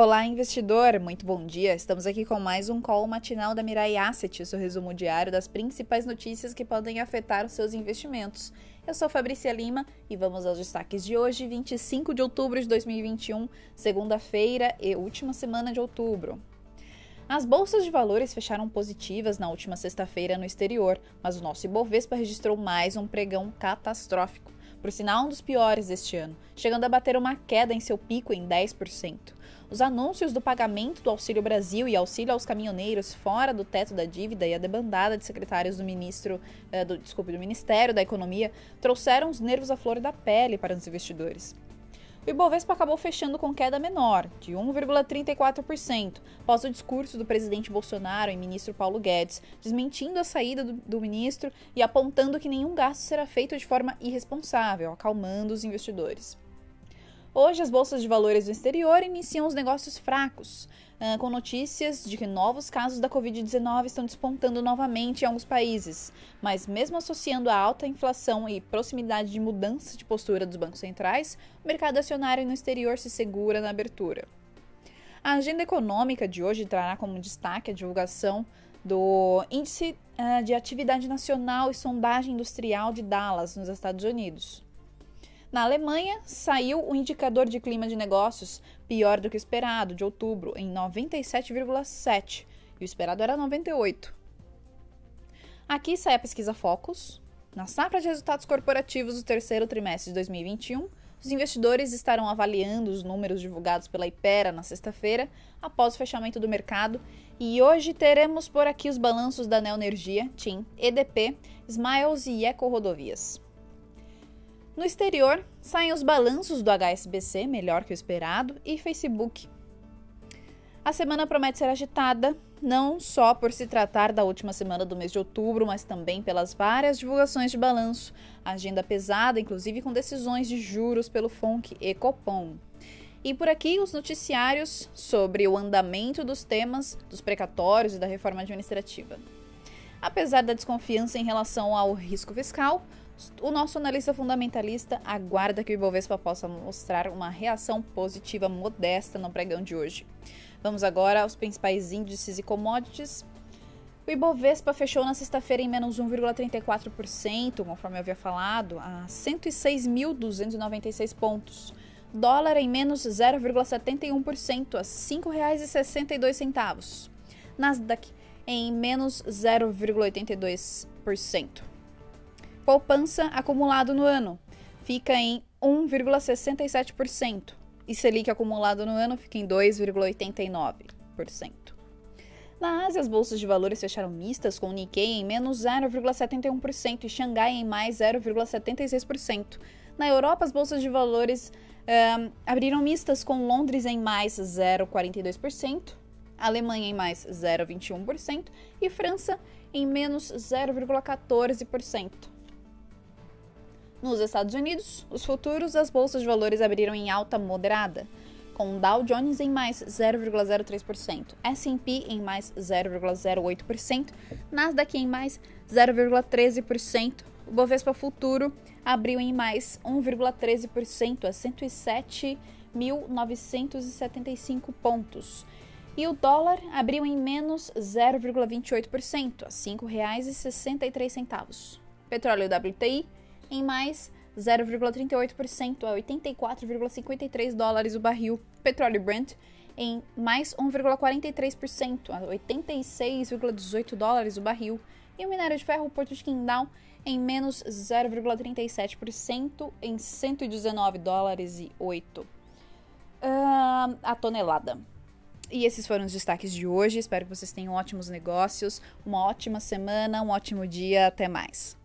Olá, investidor! Muito bom dia! Estamos aqui com mais um call matinal da Mirai Asset, seu resumo diário das principais notícias que podem afetar os seus investimentos. Eu sou Fabrícia Lima e vamos aos destaques de hoje, 25 de outubro de 2021, segunda-feira e última semana de outubro. As bolsas de valores fecharam positivas na última sexta-feira no exterior, mas o nosso Ibovespa registrou mais um pregão catastrófico por sinal um dos piores deste ano, chegando a bater uma queda em seu pico em 10%. Os anúncios do pagamento do Auxílio Brasil e auxílio aos caminhoneiros fora do teto da dívida e a debandada de secretários do ministro, eh, do, desculpe, do Ministério da Economia trouxeram os nervos à flor da pele para os investidores. O Ibovespa acabou fechando com queda menor, de 1,34%, após o discurso do presidente Bolsonaro e ministro Paulo Guedes, desmentindo a saída do, do ministro e apontando que nenhum gasto será feito de forma irresponsável, acalmando os investidores. Hoje, as bolsas de valores do exterior iniciam os negócios fracos, com notícias de que novos casos da Covid-19 estão despontando novamente em alguns países. Mas, mesmo associando a alta inflação e proximidade de mudança de postura dos bancos centrais, o mercado acionário no exterior se segura na abertura. A agenda econômica de hoje trará como destaque a divulgação do Índice de Atividade Nacional e Sondagem Industrial de Dallas, nos Estados Unidos. Na Alemanha, saiu o indicador de clima de negócios pior do que esperado, de outubro, em 97,7, e o esperado era 98. Aqui sai a pesquisa Focus. Na safra de resultados corporativos do terceiro trimestre de 2021, os investidores estarão avaliando os números divulgados pela Ipera na sexta-feira, após o fechamento do mercado, e hoje teremos por aqui os balanços da Neoenergia, TIM, EDP, Smiles e Eco Rodovias. No exterior, saem os balanços do HSBC, melhor que o esperado, e Facebook. A semana promete ser agitada, não só por se tratar da última semana do mês de outubro, mas também pelas várias divulgações de balanço, agenda pesada, inclusive com decisões de juros pelo FONC e Copom. E por aqui os noticiários sobre o andamento dos temas dos precatórios e da reforma administrativa. Apesar da desconfiança em relação ao risco fiscal, o nosso analista fundamentalista aguarda que o Ibovespa possa mostrar uma reação positiva modesta no pregão de hoje. Vamos agora aos principais índices e commodities. O Ibovespa fechou na sexta-feira em menos 1,34%, conforme eu havia falado, a 106.296 pontos. Dólar em menos 0,71% a R$ 5,62. Nasdaq em menos 0,82% poupança acumulado no ano fica em 1,67% e Selic acumulado no ano fica em 2,89%. Na Ásia, as bolsas de valores fecharam mistas, com o Nikkei em menos 0,71% e Xangai em mais 0,76%. Na Europa, as bolsas de valores um, abriram mistas, com Londres em mais 0,42%, Alemanha em mais 0,21% e França em menos 0,14%. Nos Estados Unidos, os futuros das bolsas de valores abriram em alta moderada, com Dow Jones em mais 0,03%, S&P em mais 0,08%, Nasdaq em mais 0,13%, o Bovespa Futuro abriu em mais 1,13% a 107.975 pontos. E o dólar abriu em menos 0,28% a R$ 5,63. Petróleo WTI em mais 0,38% a 84,53 dólares o barril. Petróleo Brent em mais 1,43% a 86,18 dólares o barril. E o minério de ferro Porto de Qingdao em menos 0,37% em 119 dólares e 8 uh, a tonelada. E esses foram os destaques de hoje. Espero que vocês tenham ótimos negócios, uma ótima semana, um ótimo dia. Até mais.